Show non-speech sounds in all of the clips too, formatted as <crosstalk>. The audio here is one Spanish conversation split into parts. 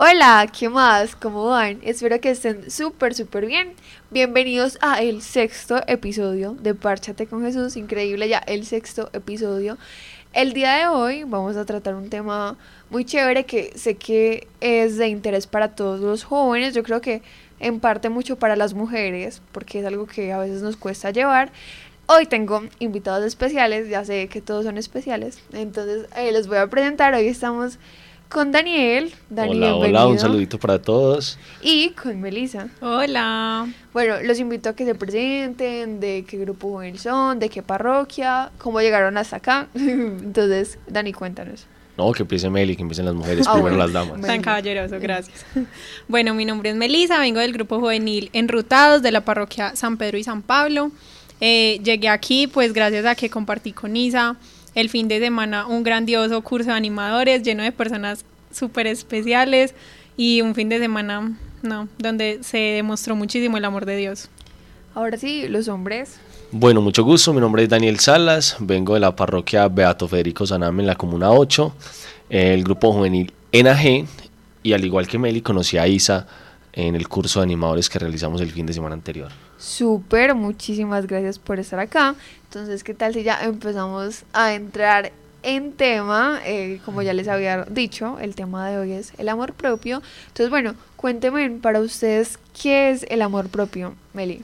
Hola, ¿qué más? ¿Cómo van? Espero que estén súper, súper bien. Bienvenidos a el sexto episodio de Párchate con Jesús. Increíble ya el sexto episodio. El día de hoy vamos a tratar un tema muy chévere que sé que es de interés para todos los jóvenes. Yo creo que en parte mucho para las mujeres, porque es algo que a veces nos cuesta llevar. Hoy tengo invitados especiales, ya sé que todos son especiales, entonces eh, les voy a presentar. Hoy estamos con Daniel. Daniel hola, hola, un saludito para todos. Y con Melissa. Hola. Bueno, los invito a que se presenten, de qué grupo juvenil son, de qué parroquia, cómo llegaron hasta acá. <laughs> Entonces, Dani, cuéntanos. No, que empiece Meli, que empiecen las mujeres, <laughs> ah, primero las damas. Tan caballeroso, gracias. <laughs> bueno, mi nombre es Melissa, vengo del grupo juvenil Enrutados de la parroquia San Pedro y San Pablo. Eh, llegué aquí pues gracias a que compartí con Isa el fin de semana un grandioso curso de animadores lleno de personas súper especiales y un fin de semana, no, donde se demostró muchísimo el amor de Dios. Ahora sí, los hombres. Bueno, mucho gusto, mi nombre es Daniel Salas, vengo de la parroquia Beato Federico Saname en la Comuna 8, el grupo juvenil ENAG y al igual que Meli conocí a Isa en el curso de animadores que realizamos el fin de semana anterior. Súper, muchísimas gracias por estar acá. Entonces, ¿qué tal si ya empezamos a entrar en tema? Eh, como ya les había dicho, el tema de hoy es el amor propio. Entonces, bueno, cuéntenme para ustedes qué es el amor propio, Meli.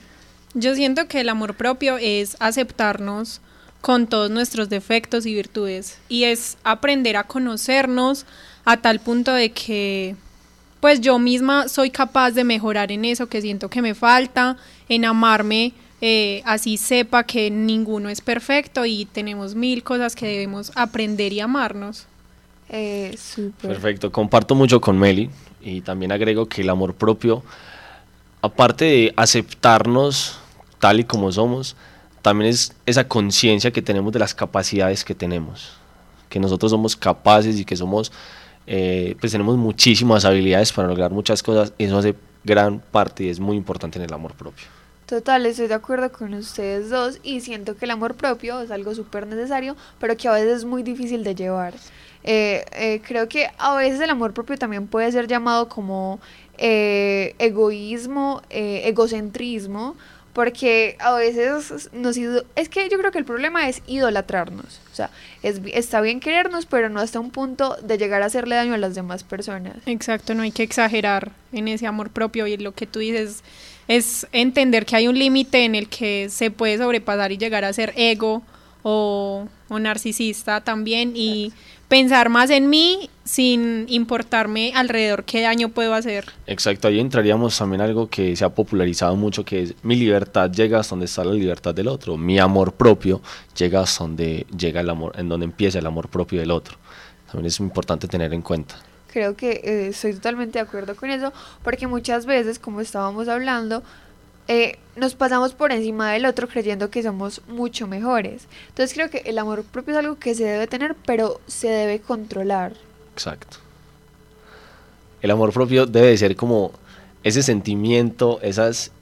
Yo siento que el amor propio es aceptarnos con todos nuestros defectos y virtudes y es aprender a conocernos a tal punto de que pues yo misma soy capaz de mejorar en eso que siento que me falta, en amarme, eh, así sepa que ninguno es perfecto y tenemos mil cosas que debemos aprender y amarnos. Eh, Perfecto, comparto mucho con Meli y también agrego que el amor propio, aparte de aceptarnos tal y como somos, también es esa conciencia que tenemos de las capacidades que tenemos, que nosotros somos capaces y que somos eh, pues tenemos muchísimas habilidades para lograr muchas cosas. Eso hace gran parte y es muy importante en el amor propio. Total, estoy de acuerdo con ustedes dos y siento que el amor propio es algo súper necesario, pero que a veces es muy difícil de llevar. Eh, eh, creo que a veces el amor propio también puede ser llamado como egoísmo, egocentrismo, porque a veces nos es que yo creo que el problema es idolatrarnos o sea es, está bien querernos pero no hasta un punto de llegar a hacerle daño a las demás personas. Exacto no hay que exagerar en ese amor propio y lo que tú dices es entender que hay un límite en el que se puede sobrepasar y llegar a ser ego o, o narcisista también y pensar más en mí sin importarme alrededor qué daño puedo hacer. Exacto, ahí entraríamos también algo que se ha popularizado mucho, que es mi libertad llega hasta donde está la libertad del otro, mi amor propio llega hasta donde llega el amor, en donde empieza el amor propio del otro. También es importante tener en cuenta. Creo que eh, estoy totalmente de acuerdo con eso, porque muchas veces, como estábamos hablando, eh, nos pasamos por encima del otro creyendo que somos mucho mejores. Entonces creo que el amor propio es algo que se debe tener, pero se debe controlar. Exacto. El amor propio debe ser como ese sentimiento, esas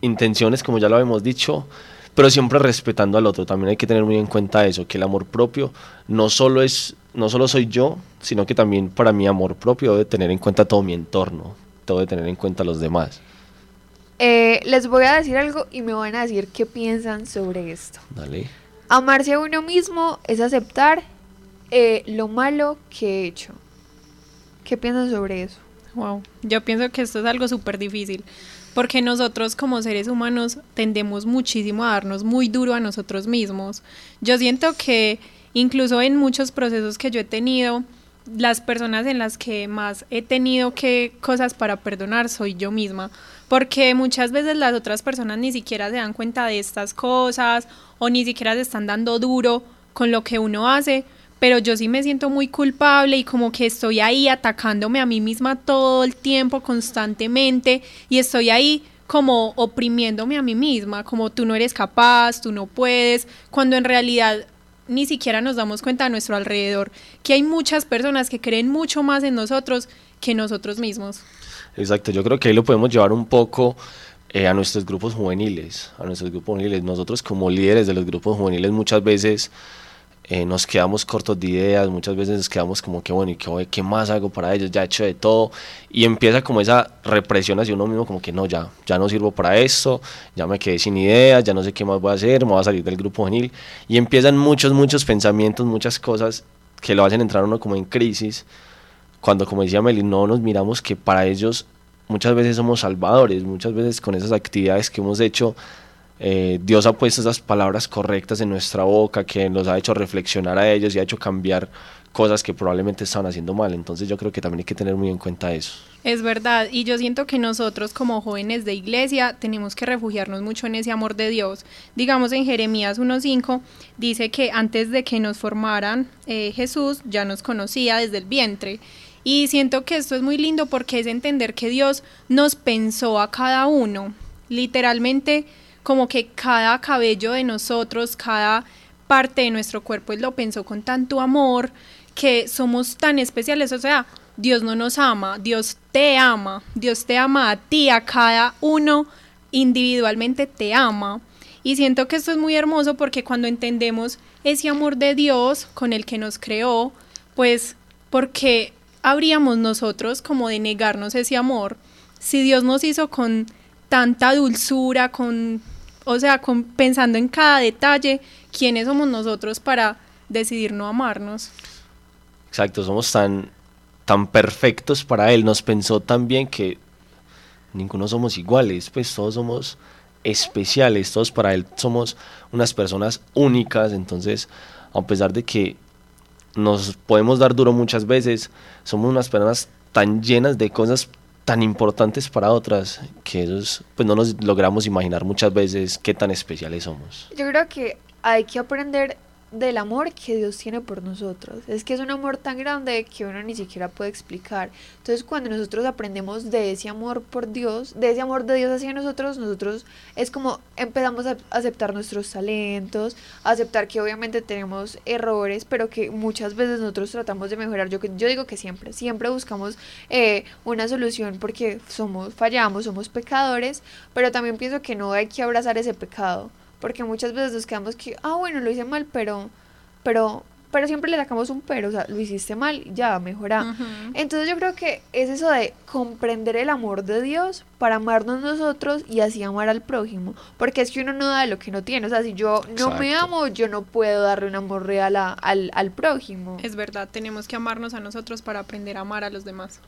intenciones, como ya lo habíamos dicho, pero siempre respetando al otro. También hay que tener muy en cuenta eso, que el amor propio no solo es, no solo soy yo, sino que también para mi amor propio debe tener en cuenta todo mi entorno, debe tener en cuenta a los demás. Eh, les voy a decir algo y me van a decir qué piensan sobre esto. Dale. Amarse a uno mismo es aceptar eh, lo malo que he hecho. ¿Qué piensan sobre eso? Wow, yo pienso que esto es algo súper difícil, porque nosotros como seres humanos tendemos muchísimo a darnos muy duro a nosotros mismos. Yo siento que incluso en muchos procesos que yo he tenido, las personas en las que más he tenido que cosas para perdonar soy yo misma, porque muchas veces las otras personas ni siquiera se dan cuenta de estas cosas o ni siquiera se están dando duro con lo que uno hace, pero yo sí me siento muy culpable y como que estoy ahí atacándome a mí misma todo el tiempo, constantemente, y estoy ahí como oprimiéndome a mí misma, como tú no eres capaz, tú no puedes, cuando en realidad ni siquiera nos damos cuenta a nuestro alrededor que hay muchas personas que creen mucho más en nosotros que nosotros mismos. Exacto, yo creo que ahí lo podemos llevar un poco eh, a nuestros grupos juveniles, a nuestros grupos juveniles. Nosotros como líderes de los grupos juveniles muchas veces eh, nos quedamos cortos de ideas, muchas veces nos quedamos como que bueno, ¿y qué, qué más hago para ellos? Ya he hecho de todo y empieza como esa represión hacia uno mismo, como que no, ya, ya no sirvo para esto, ya me quedé sin ideas, ya no sé qué más voy a hacer, me voy a salir del grupo juvenil y empiezan muchos, muchos pensamientos, muchas cosas que lo hacen entrar uno como en crisis, cuando como decía Meli, no nos miramos que para ellos muchas veces somos salvadores, muchas veces con esas actividades que hemos hecho eh, Dios ha puesto esas palabras correctas en nuestra boca, que nos ha hecho reflexionar a ellos y ha hecho cambiar cosas que probablemente estaban haciendo mal. Entonces yo creo que también hay que tener muy en cuenta eso. Es verdad, y yo siento que nosotros como jóvenes de iglesia tenemos que refugiarnos mucho en ese amor de Dios. Digamos en Jeremías 1.5 dice que antes de que nos formaran eh, Jesús ya nos conocía desde el vientre. Y siento que esto es muy lindo porque es entender que Dios nos pensó a cada uno. Literalmente como que cada cabello de nosotros, cada parte de nuestro cuerpo, lo pensó con tanto amor, que somos tan especiales, o sea, Dios no nos ama, Dios te ama, Dios te ama a ti, a cada uno individualmente te ama. Y siento que esto es muy hermoso porque cuando entendemos ese amor de Dios con el que nos creó, pues, ¿por qué habríamos nosotros como de negarnos ese amor? Si Dios nos hizo con tanta dulzura, con o sea, pensando en cada detalle, quiénes somos nosotros para decidir no amarnos. Exacto, somos tan, tan perfectos para Él, nos pensó tan bien que ninguno somos iguales, pues todos somos especiales, todos para Él somos unas personas únicas, entonces a pesar de que nos podemos dar duro muchas veces, somos unas personas tan llenas de cosas tan importantes para otras que esos, pues no nos logramos imaginar muchas veces qué tan especiales somos. Yo creo que hay que aprender del amor que Dios tiene por nosotros. Es que es un amor tan grande que uno ni siquiera puede explicar. Entonces cuando nosotros aprendemos de ese amor por Dios, de ese amor de Dios hacia nosotros, nosotros es como empezamos a aceptar nuestros talentos, aceptar que obviamente tenemos errores, pero que muchas veces nosotros tratamos de mejorar. Yo, yo digo que siempre, siempre buscamos eh, una solución porque somos, fallamos, somos pecadores, pero también pienso que no hay que abrazar ese pecado porque muchas veces nos quedamos que, ah, bueno, lo hice mal, pero, pero, pero siempre le sacamos un pero, o sea, lo hiciste mal, ya, mejora. Entonces yo creo que es eso de comprender el amor de Dios para amarnos nosotros y así amar al prójimo, porque es que uno no da lo que no tiene, o sea, si yo no me amo, yo no puedo darle un amor real al, al prójimo. Es verdad, tenemos que amarnos a nosotros para aprender a amar a los demás.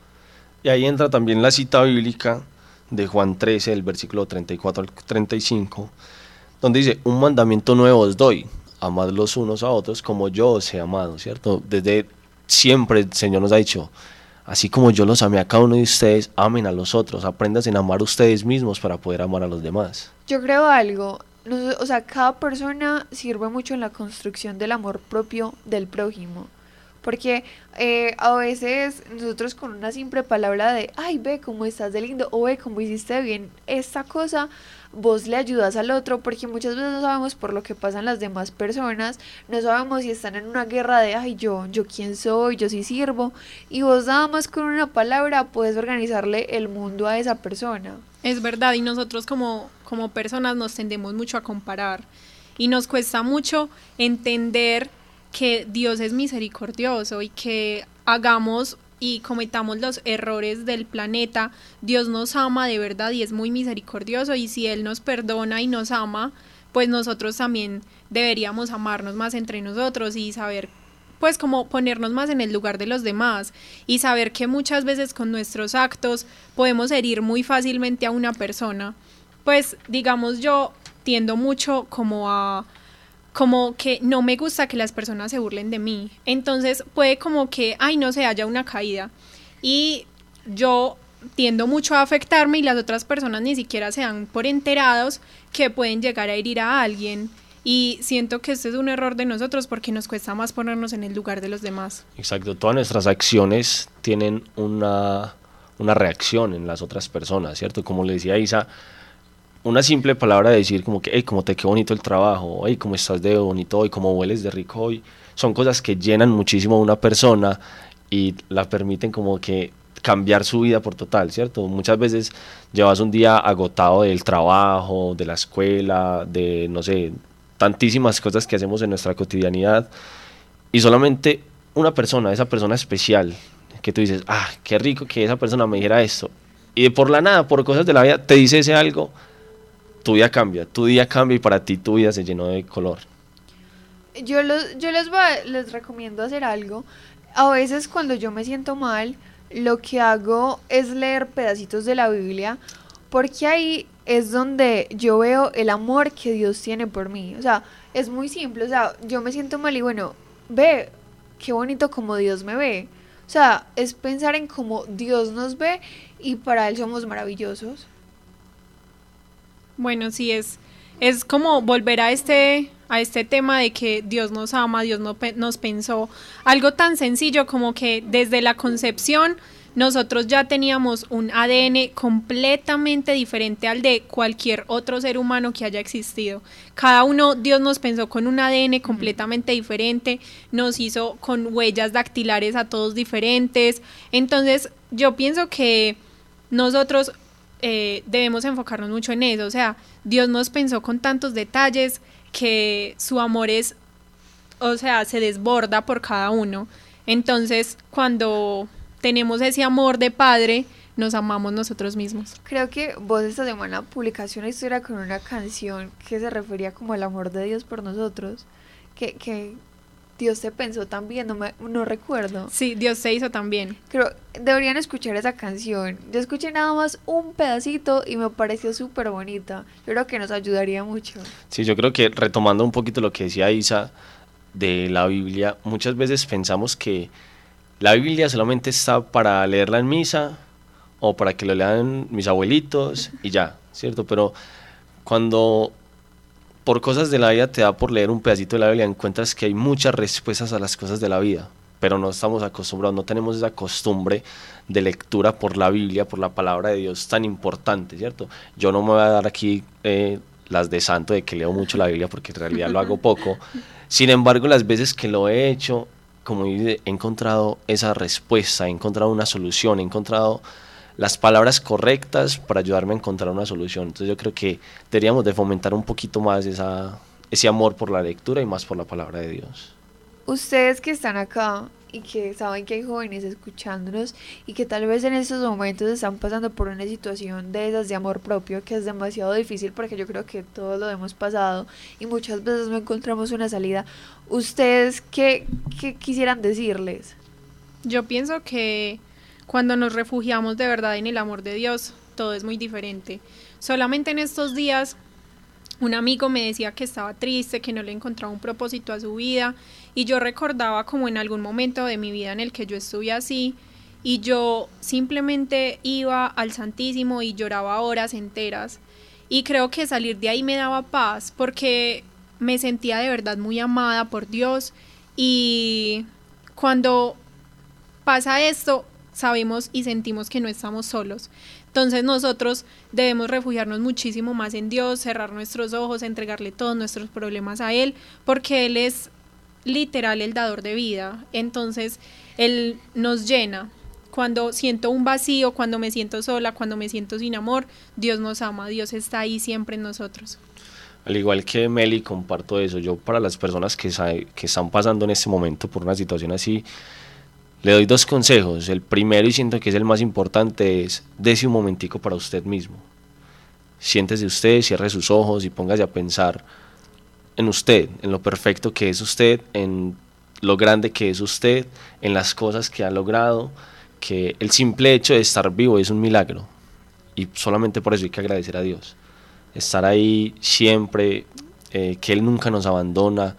Y ahí entra también la cita bíblica de Juan 13, el versículo 34 al 35 donde dice, un mandamiento nuevo os doy, amad los unos a otros como yo os he amado, ¿cierto? Desde siempre el Señor nos ha dicho, así como yo los amé a cada uno de ustedes, amen a los otros, aprendan a amar ustedes mismos para poder amar a los demás. Yo creo algo, o sea, cada persona sirve mucho en la construcción del amor propio del prójimo. Porque eh, a veces nosotros con una simple palabra de, ay, ve cómo estás de lindo, o ve cómo hiciste bien esta cosa, vos le ayudas al otro, porque muchas veces no sabemos por lo que pasan las demás personas, no sabemos si están en una guerra de, ay, yo, yo quién soy, yo sí sirvo, y vos nada más con una palabra puedes organizarle el mundo a esa persona. Es verdad, y nosotros como, como personas nos tendemos mucho a comparar, y nos cuesta mucho entender que Dios es misericordioso y que hagamos y cometamos los errores del planeta, Dios nos ama de verdad y es muy misericordioso y si Él nos perdona y nos ama, pues nosotros también deberíamos amarnos más entre nosotros y saber pues como ponernos más en el lugar de los demás y saber que muchas veces con nuestros actos podemos herir muy fácilmente a una persona. Pues digamos yo tiendo mucho como a como que no me gusta que las personas se burlen de mí. Entonces puede como que, ay, no se haya una caída. Y yo tiendo mucho a afectarme y las otras personas ni siquiera se dan por enterados que pueden llegar a herir a alguien. Y siento que este es un error de nosotros porque nos cuesta más ponernos en el lugar de los demás. Exacto, todas nuestras acciones tienen una, una reacción en las otras personas, ¿cierto? Como le decía Isa, una simple palabra de decir como que, hey, cómo te quedó bonito el trabajo, hey, cómo estás de bonito hoy, cómo hueles de rico hoy, son cosas que llenan muchísimo a una persona y la permiten como que cambiar su vida por total, ¿cierto? Muchas veces llevas un día agotado del trabajo, de la escuela, de, no sé, tantísimas cosas que hacemos en nuestra cotidianidad y solamente una persona, esa persona especial, que tú dices, ah, qué rico que esa persona me dijera esto, y de por la nada, por cosas de la vida, te dice ese algo, tu vida cambia, tu día cambia y para ti tu vida se llenó de color. Yo, los, yo les, voy les recomiendo hacer algo. A veces cuando yo me siento mal, lo que hago es leer pedacitos de la Biblia, porque ahí es donde yo veo el amor que Dios tiene por mí. O sea, es muy simple. O sea, yo me siento mal y bueno, ve, qué bonito como Dios me ve. O sea, es pensar en cómo Dios nos ve y para Él somos maravillosos. Bueno, sí, es, es como volver a este, a este tema de que Dios nos ama, Dios no, nos pensó. Algo tan sencillo como que desde la concepción nosotros ya teníamos un ADN completamente diferente al de cualquier otro ser humano que haya existido. Cada uno, Dios nos pensó con un ADN completamente diferente, nos hizo con huellas dactilares a todos diferentes. Entonces, yo pienso que nosotros eh, debemos enfocarnos mucho en eso. O sea, Dios nos pensó con tantos detalles que su amor es, o sea, se desborda por cada uno. Entonces, cuando tenemos ese amor de padre, nos amamos nosotros mismos. Creo que vos esta semana publicaste una historia con una canción que se refería como al amor de Dios por nosotros, que, que Dios te pensó también, no, me, no recuerdo. Sí, Dios se hizo también. Creo, deberían escuchar esa canción. Yo escuché nada más un pedacito y me pareció súper bonita. Yo creo que nos ayudaría mucho. Sí, yo creo que retomando un poquito lo que decía Isa de la Biblia, muchas veces pensamos que la Biblia solamente está para leerla en misa o para que lo lean mis abuelitos y ya, ¿cierto? Pero cuando por cosas de la vida te da por leer un pedacito de la Biblia, encuentras que hay muchas respuestas a las cosas de la vida, pero no estamos acostumbrados, no tenemos esa costumbre de lectura por la Biblia, por la palabra de Dios tan importante, ¿cierto? Yo no me voy a dar aquí eh, las de santo de que leo mucho la Biblia porque en realidad lo hago <laughs> poco. Sin embargo, las veces que lo he hecho, como he encontrado esa respuesta, he encontrado una solución, he encontrado las palabras correctas para ayudarme a encontrar una solución. Entonces yo creo que deberíamos de fomentar un poquito más esa, ese amor por la lectura y más por la palabra de Dios. Ustedes que están acá y que saben que hay jóvenes escuchándonos y que tal vez en estos momentos están pasando por una situación de esas de amor propio que es demasiado difícil porque yo creo que todos lo hemos pasado y muchas veces no encontramos una salida. ¿Ustedes qué, qué quisieran decirles? Yo pienso que cuando nos refugiamos de verdad en el amor de Dios, todo es muy diferente. Solamente en estos días un amigo me decía que estaba triste, que no le encontraba un propósito a su vida y yo recordaba como en algún momento de mi vida en el que yo estuve así y yo simplemente iba al Santísimo y lloraba horas enteras y creo que salir de ahí me daba paz porque me sentía de verdad muy amada por Dios y cuando pasa esto sabemos y sentimos que no estamos solos. Entonces nosotros debemos refugiarnos muchísimo más en Dios, cerrar nuestros ojos, entregarle todos nuestros problemas a Él, porque Él es literal el dador de vida. Entonces Él nos llena. Cuando siento un vacío, cuando me siento sola, cuando me siento sin amor, Dios nos ama, Dios está ahí siempre en nosotros. Al igual que Meli, comparto eso. Yo para las personas que, que están pasando en este momento por una situación así, le doy dos consejos. El primero, y siento que es el más importante, es dése un momentico para usted mismo. Siéntese usted, cierre sus ojos y póngase a pensar en usted, en lo perfecto que es usted, en lo grande que es usted, en las cosas que ha logrado, que el simple hecho de estar vivo es un milagro. Y solamente por eso hay que agradecer a Dios. Estar ahí siempre, eh, que Él nunca nos abandona.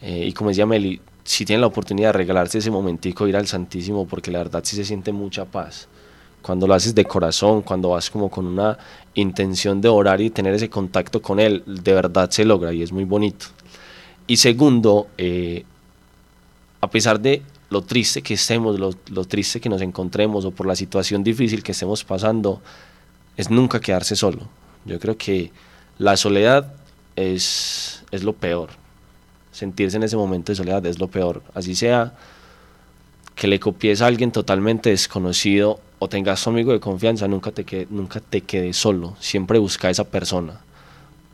Eh, y como decía Meli, si tienen la oportunidad de regalarse ese momentico, ir al Santísimo, porque la verdad sí se siente mucha paz. Cuando lo haces de corazón, cuando vas como con una intención de orar y tener ese contacto con Él, de verdad se logra y es muy bonito. Y segundo, eh, a pesar de lo triste que estemos, lo, lo, triste que nos encontremos o por la situación difícil que estemos pasando, es nunca quedarse solo. Yo creo que la soledad es, es lo peor sentirse en ese momento de soledad es lo peor. Así sea que le copies a alguien totalmente desconocido o tengas un amigo de confianza, nunca te, quede, nunca te quedes solo. Siempre busca a esa persona.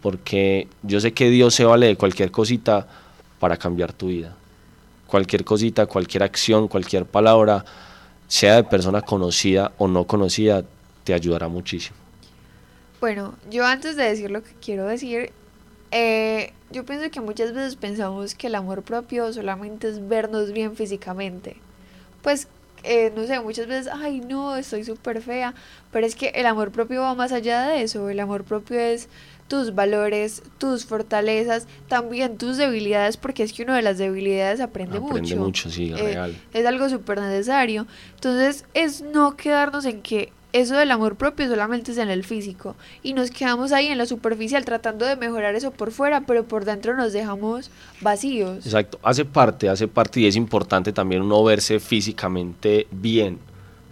Porque yo sé que Dios se vale de cualquier cosita para cambiar tu vida. cualquier cosita, cualquier acción, cualquier palabra, sea de persona conocida o no conocida, te ayudará muchísimo. Bueno, yo antes de decir lo que quiero decir, eh, yo pienso que muchas veces pensamos que el amor propio solamente es vernos bien físicamente. Pues, eh, no sé, muchas veces, ay no, estoy súper fea, pero es que el amor propio va más allá de eso. El amor propio es tus valores, tus fortalezas, también tus debilidades, porque es que uno de las debilidades aprende, mucho. Aprende mucho, sí, Eh, real. Es algo súper necesario. Entonces, es no quedarnos en que eso del amor propio solamente es en el físico y nos quedamos ahí en lo superficial tratando de mejorar eso por fuera, pero por dentro nos dejamos vacíos. Exacto, hace parte, hace parte y es importante también uno verse físicamente bien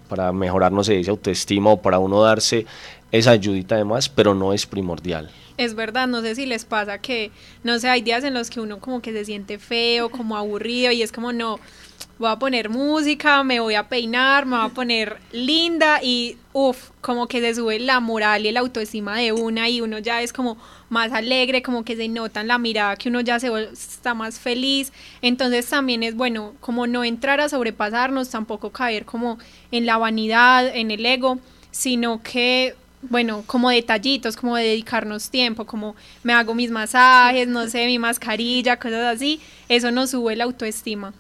para mejorar, no sé, esa autoestima o para uno darse esa ayudita además, pero no es primordial. Es verdad, no sé si les pasa que, no sé, hay días en los que uno como que se siente feo, como aburrido y es como, no, voy a poner música, me voy a peinar, me voy a poner linda y, uff, como que se sube la moral y la autoestima de una y uno ya es como más alegre, como que se nota en la mirada que uno ya se está más feliz. Entonces también es bueno como no entrar a sobrepasarnos, tampoco caer como en la vanidad, en el ego, sino que bueno, como detallitos, como de dedicarnos tiempo, como me hago mis masajes, no sé, mi mascarilla, cosas así, eso nos sube la autoestima.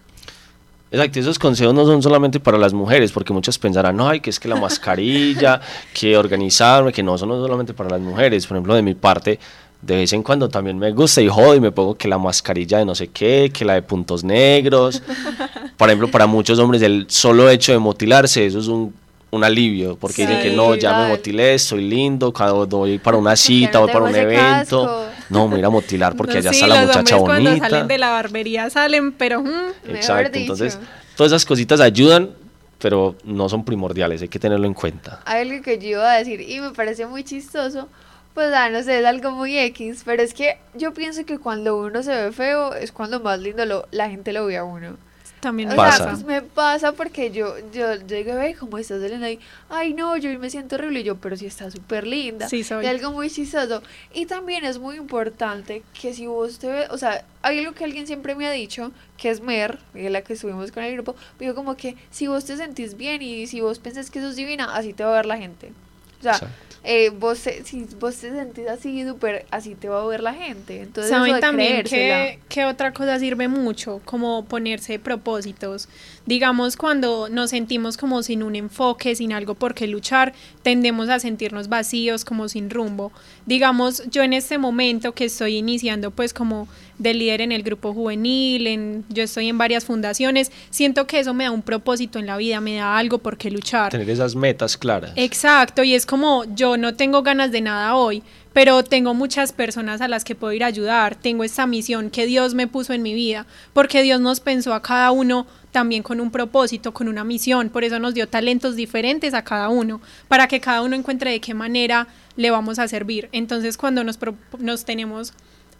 Exacto, esos consejos no son solamente para las mujeres, porque muchas pensarán, no, ay, que es que la mascarilla, <laughs> que organizarme, que no, son no solamente para las mujeres. Por ejemplo, de mi parte, de vez en cuando también me gusta y jodo y me pongo que la mascarilla de no sé qué, que la de puntos negros. <laughs> Por ejemplo, para muchos hombres el solo hecho de motilarse, eso es un, un alivio, porque dicen que Sí, no, ya me motilé, estoy lindo, cuando voy para una cita, voy para un evento. casco. No, me voy a ir a motilar porque No, allá sí, está la los muchacha hombres cuando bonita. salen de la barbería salen, pero... mm, Mejor Exacto, dicho. entonces todas esas cositas ayudan, pero no son primordiales, hay que tenerlo en cuenta. Hay algo que yo iba a decir y me parece muy chistoso, pues ah, no sé, es algo muy X, pero es que yo pienso que cuando uno se ve feo es cuando más lindo lo, la gente lo ve a uno. También O me Pasa. sea, pues me pasa porque yo, yo, yo digo, ve, ¿cómo estás Elena? ahí? Ay, no, yo me siento horrible. Y yo, pero si está súper linda. Sí, soy. Y algo muy chistoso. Y también es muy importante que si vos te ves, o sea, hay algo que alguien siempre me ha dicho, que es Mer, la que estuvimos con el grupo, digo como que si vos te sentís bien y si vos pensás que sos divina, así te va a ver la gente. O sea. Eh, vos si vos te sentís así súper, así te va a ver la gente. Entonces, eso Saben de también que, que otra cosa sirve mucho, como ponerse propósitos. Digamos, cuando nos sentimos como sin un enfoque, sin algo por qué luchar, tendemos a sentirnos vacíos, como sin rumbo. Digamos, yo en este momento que estoy iniciando pues como de líder en el grupo juvenil, en, yo estoy en varias fundaciones, siento que eso me da un propósito en la vida, me da algo por qué luchar. Tener esas metas claras. Exacto, y es como yo no tengo ganas de nada hoy, pero tengo muchas personas a las que puedo ir a ayudar, tengo esta misión que Dios me puso en mi vida, porque Dios nos pensó a cada uno también con un propósito, con una misión, por eso nos dio talentos diferentes a cada uno, para que cada uno encuentre de qué manera le vamos a servir. Entonces, cuando nos, pro- nos tenemos,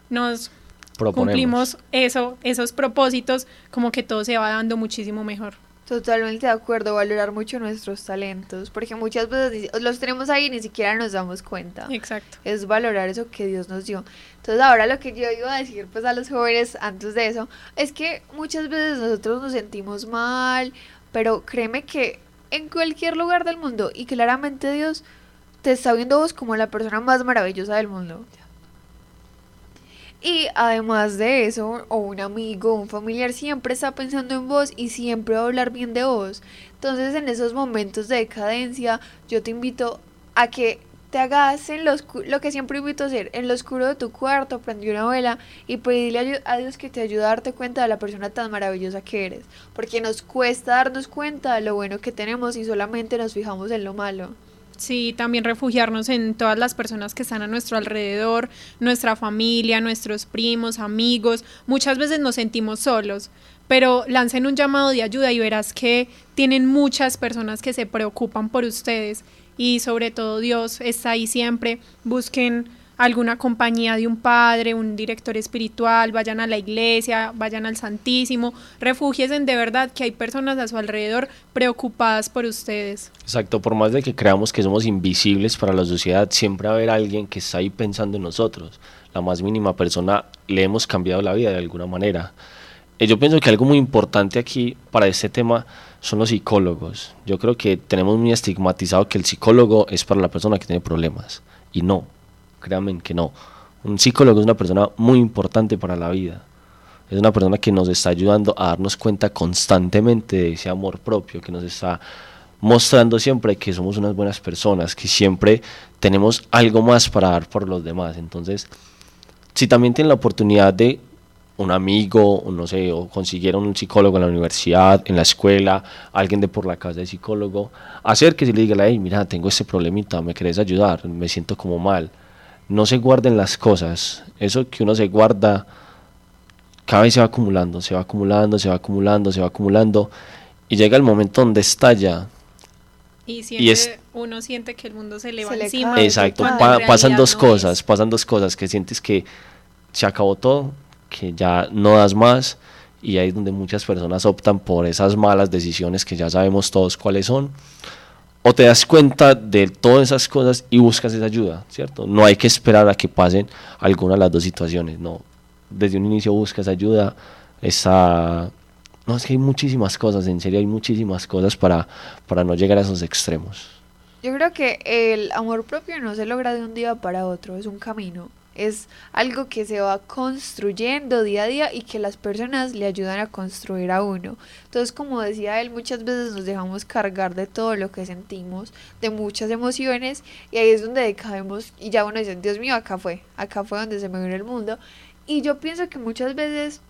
nos Proponemos. cumplimos eso, esos propósitos, como que todo se va dando muchísimo mejor. Totalmente de acuerdo, valorar mucho nuestros talentos, porque muchas veces los tenemos ahí y ni siquiera nos damos cuenta. Exacto. Es valorar eso que Dios nos dio. Entonces ahora lo que yo iba a decir pues a los jóvenes antes de eso es que muchas veces nosotros nos sentimos mal, pero créeme que en cualquier lugar del mundo y claramente Dios te está viendo vos como la persona más maravillosa del mundo. Y además de eso, o un amigo, un familiar siempre está pensando en vos y siempre va a hablar bien de vos. Entonces en esos momentos de decadencia, yo te invito a que te hagas en lo, oscu- lo que siempre invito a hacer, en lo oscuro de tu cuarto, prendí una vela y pedirle a Dios que te ayude a darte cuenta de la persona tan maravillosa que eres. Porque nos cuesta darnos cuenta de lo bueno que tenemos y solamente nos fijamos en lo malo. Sí, también refugiarnos en todas las personas que están a nuestro alrededor, nuestra familia, nuestros primos, amigos. Muchas veces nos sentimos solos, pero lancen un llamado de ayuda y verás que tienen muchas personas que se preocupan por ustedes y sobre todo Dios está ahí siempre. Busquen alguna compañía de un padre, un director espiritual, vayan a la iglesia, vayan al Santísimo, refúgiense de verdad que hay personas a su alrededor preocupadas por ustedes. Exacto, por más de que creamos que somos invisibles para la sociedad, siempre va a haber alguien que está ahí pensando en nosotros. La más mínima persona le hemos cambiado la vida de alguna manera. Eh, yo pienso que algo muy importante aquí para este tema son los psicólogos. Yo creo que tenemos muy estigmatizado que el psicólogo es para la persona que tiene problemas. Y no, créanme que no. Un psicólogo es una persona muy importante para la vida. Es una persona que nos está ayudando a darnos cuenta constantemente de ese amor propio, que nos está mostrando siempre que somos unas buenas personas, que siempre tenemos algo más para dar por los demás. Entonces, si también tienen la oportunidad de un amigo, no sé, o consiguieron un psicólogo en la universidad, en la escuela, alguien de por la casa de psicólogo, acérquese y le diga, hey, mira, tengo este problemita, ¿me querés ayudar? Me siento como mal. No se guarden las cosas. Eso que uno se guarda, cada vez se va acumulando, se va acumulando, se va acumulando, se va acumulando, y llega el momento donde estalla. Y, siempre uno siente que el mundo se le va encima. Exacto, pasan dos cosas, pasan dos cosas, que sientes que se acabó todo que ya no das más y ahí es donde muchas personas optan por esas malas decisiones que ya sabemos todos cuáles son. O te das cuenta de todas esas cosas y buscas esa ayuda, ¿cierto? No hay que esperar a que pasen alguna de las dos situaciones, no. Desde un inicio buscas ayuda, esa... No, es que hay muchísimas cosas, en serio hay muchísimas cosas para, para no llegar a esos extremos. Yo creo que el amor propio no se logra de un día para otro, es un camino es algo que se va construyendo día a día y que las personas le ayudan a construir a uno. Entonces, como decía él, muchas veces nos dejamos cargar de todo lo que sentimos, de muchas emociones, y ahí es donde decaemos y ya uno dice, Dios mío, acá fue, acá fue donde se me vino el mundo. Y yo pienso que muchas veces,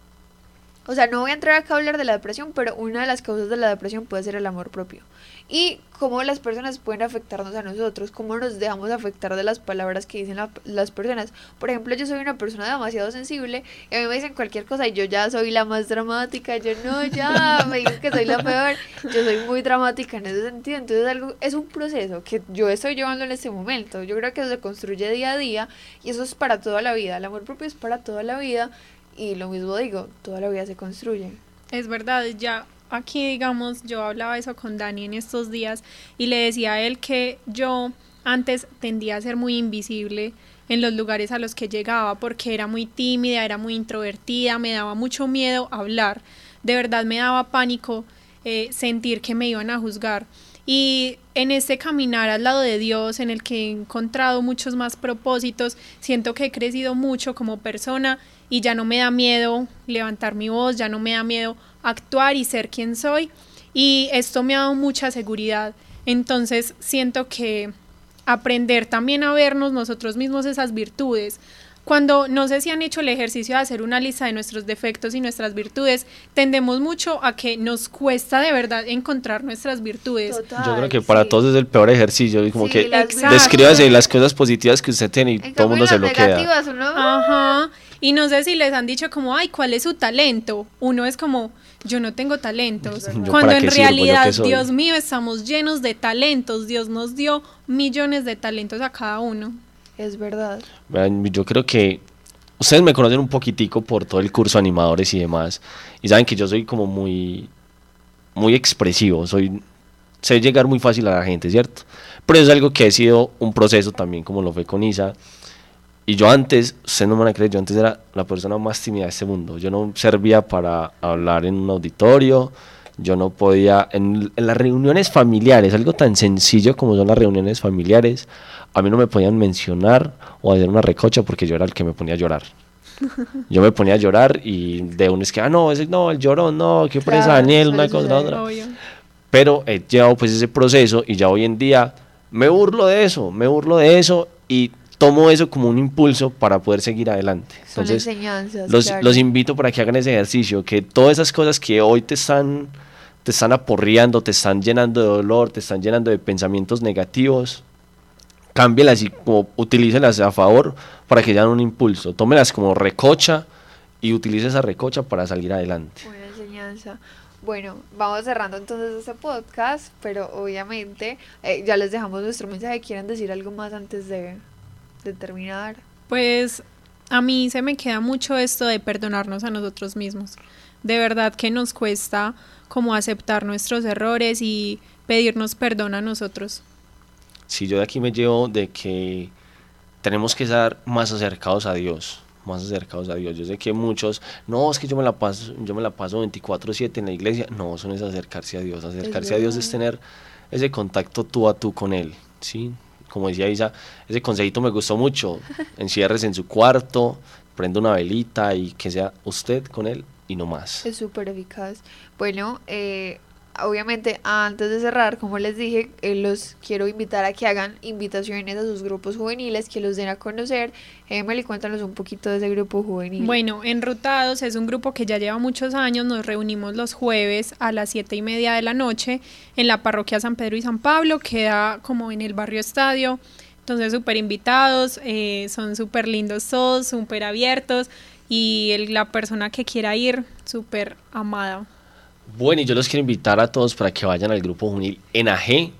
o sea, no voy a entrar acá a hablar de la depresión, pero una de las causas de la depresión puede ser el amor propio y cómo las personas pueden afectarnos a nosotros, cómo nos dejamos afectar de las palabras que dicen las personas. Por ejemplo, yo soy una persona demasiado sensible y a mí me dicen cualquier cosa y yo ya soy la más dramática, yo no, ya, me dicen que soy la peor, yo soy muy dramática en ese sentido, entonces algo, es un proceso que yo estoy llevando en este momento, yo creo que se construye día a día y eso es para toda la vida, el amor propio es para toda la vida y lo mismo digo, toda la vida se construye. Es verdad, ya aquí, digamos, yo hablaba eso con Dani en estos días y le decía a él que yo antes tendía a ser muy invisible en los lugares a los que llegaba porque era muy tímida, era muy introvertida, me daba mucho miedo hablar, de verdad me daba pánico eh, sentir que me iban a juzgar. Y en este caminar al lado de Dios, en el que he encontrado muchos más propósitos, siento que he crecido mucho como persona y ya no me da miedo levantar mi voz, ya no me da miedo actuar y ser quien soy. Y esto me ha dado mucha seguridad. Entonces siento que aprender también a vernos nosotros mismos esas virtudes. Cuando no sé si han hecho el ejercicio de hacer una lista de nuestros defectos y nuestras virtudes, tendemos mucho a que nos cuesta de verdad encontrar nuestras virtudes. Yo creo que para todos es el peor ejercicio, como que descríbase las cosas positivas que usted tiene y todo el mundo se lo queda. Ajá. Y no sé si les han dicho como, ay, ¿cuál es su talento? Uno es como, yo no tengo talentos. Cuando en realidad, Dios mío, estamos llenos de talentos. Dios nos dio millones de talentos a cada uno. Es verdad. Yo creo que ustedes me conocen un poquitico por todo el curso animadores y demás. Y saben que yo soy como muy, muy expresivo. Soy, sé llegar muy fácil a la gente, ¿cierto? Pero es algo que ha sido un proceso también, como lo fue con Isa y yo antes, ustedes no me van a creer, yo antes era la persona más tímida de este mundo. Yo no servía para hablar en un auditorio, yo no podía, en, las reuniones familiares, algo tan sencillo como son las reuniones familiares, a mí no me podían mencionar o hacer una recocha porque yo era el que me ponía a llorar. <laughs> Yo me ponía a llorar y de uno es que, ah, no, ese, no, el llorón, no, qué presa Daniel, una cosa, otra. Pero he llevado pues ese proceso y ya hoy en día me burlo de eso, me burlo de eso y tomo eso como un impulso para poder seguir adelante. Entonces, enseñanzas, los, los, invito para que hagan ese ejercicio, que todas esas cosas que hoy te están, te están aporreando, te están llenando de dolor, te están llenando de pensamientos negativos, cámbielas y como, utilícelas a favor para que hagan un impulso. Tómelas como recocha y utilice esa recocha para salir adelante. Buena enseñanza. Bueno, vamos cerrando entonces este podcast, pero obviamente eh, ya les dejamos nuestro mensaje. ¿Quieren decir algo más antes de, determinar? Pues a mí se me queda mucho esto de perdonarnos a nosotros mismos. De verdad que nos cuesta como aceptar nuestros errores y pedirnos perdón a nosotros. Sí, yo de aquí me llevo de que tenemos que estar más acercados a Dios. más acercados a Dios. Yo sé que muchos, no, es que yo me la paso, yo me la paso 24/7 en la iglesia. No, eso no es acercarse a Dios. Acercarse a Dios es tener ese contacto tú a tú con Él, ¿sí? Como decía Isa, ese consejito me gustó mucho. <laughs> Encierres en su cuarto, prenda una velita y que sea usted con Él y no más. Es súper eficaz. Bueno, eh, obviamente antes de cerrar, como les dije, eh, los quiero invitar a que hagan invitaciones a sus grupos juveniles, que los den a conocer. Emily, cuéntanos un poquito de ese grupo juvenil. Bueno, Enrutados es un grupo que ya lleva muchos años, nos reunimos los jueves a las siete y media de la noche en la parroquia San Pedro y San Pablo, queda como en el barrio Estadio. Entonces, súper invitados, eh, son súper lindos todos, súper abiertos y la persona que quiera ir, súper amada. Bueno, y yo los quiero invitar a todos para que vayan al grupo juvenil en AG.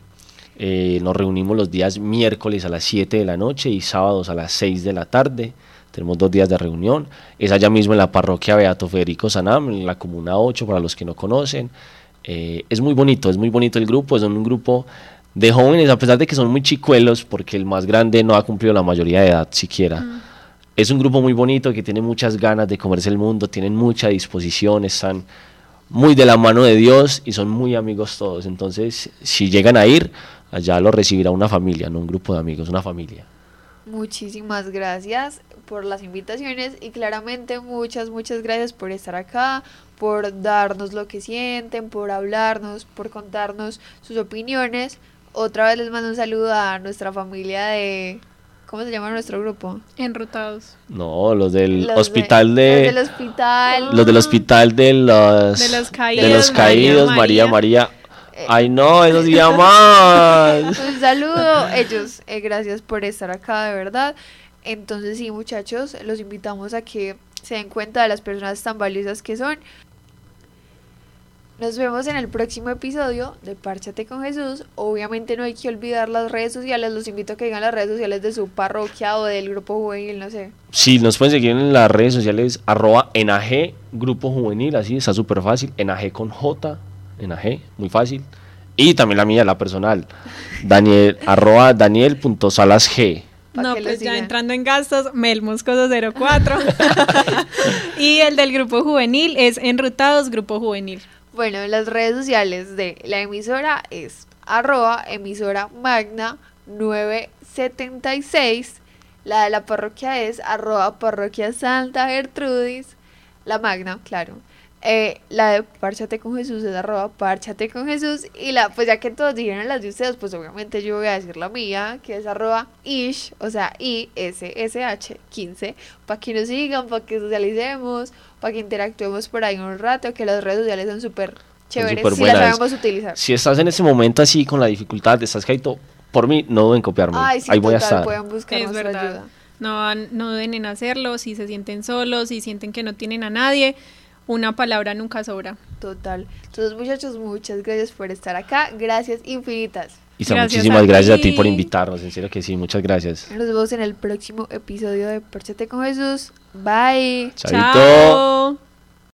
Eh, nos reunimos los días miércoles a las 7 de la noche y sábados a las 6 de la tarde. Tenemos dos días de reunión. Es allá mismo en la parroquia Beato Federico Sanam, en la Comuna 8, para los que no conocen. Eh, es muy bonito, es muy bonito el grupo. Es un grupo de jóvenes, a pesar de que son muy chicuelos, porque el más grande no ha cumplido la mayoría de edad siquiera. Es un grupo muy bonito que tiene muchas ganas de comerse el mundo, tienen mucha disposición, están muy de la mano de Dios y son muy amigos todos. Entonces, si llegan a ir, allá lo recibirá una familia, no un grupo de amigos, una familia. Muchísimas gracias por las invitaciones y claramente muchas, muchas gracias por estar acá, por darnos lo que sienten, por hablarnos, por contarnos sus opiniones. Otra vez les mando un saludo a nuestra familia de... ¿Cómo se llama nuestro grupo? Enrutados. No, los del Los hospital de- de... Los del hospital. los del hospital de los... De los de caídos, los caídos, María, María. María. Ay, no, esos llamas. <laughs> Un saludo, ellos, eh, gracias por estar acá, de verdad. Entonces, sí, muchachos, los invitamos a que se den cuenta de las personas tan valiosas que son. Nos vemos en el próximo episodio de Párchate con Jesús. Obviamente no hay que olvidar las redes sociales. Los invito a que digan las redes sociales de su parroquia o del grupo juvenil, no sé. Sí, nos pueden seguir en las redes sociales, arroba enag, grupo juvenil, así, está súper fácil, enag con J, enag, muy fácil. Y también la mía, la personal, Daniel, <laughs> arroba daniel.salasg. No, pues ya entrando en gastos, Mel Moscoso 04. <laughs> <laughs> y el del grupo juvenil es Enrutados Grupo Juvenil. Bueno, las redes sociales de la emisora es arroba emisora magna 976. La de la parroquia es arroba parroquia Santa Gertrudis. La magna, claro. Eh, la de Párchate con Jesús es arroba Párchate con Jesús. Y la, pues ya que todos dijeron las de ustedes, pues obviamente yo voy a decir la mía, que es arroba ish, o sea, I-S-S-H 15, para que nos sigan, para que socialicemos, para que interactuemos por ahí un rato, que las redes sociales son súper chéveres si las sabemos utilizar. Si estás en ese momento así con la dificultad, estás caído, por mí, no duden en copiarme. Ay, sí, Ahí voy a estar. pueden buscar Es verdad. ayuda. No, no deben en hacerlo, si se sienten solos, si sienten que no tienen a nadie, una palabra nunca sobra. Total. Entonces, muchachos, muchas gracias por estar acá. Gracias infinitas. Isa, Gracias muchísimas a gracias a ti por invitarnos, en serio que sí, muchas gracias. Nos vemos en el próximo episodio de Párchate con Jesús. Bye. Chaito. Chao.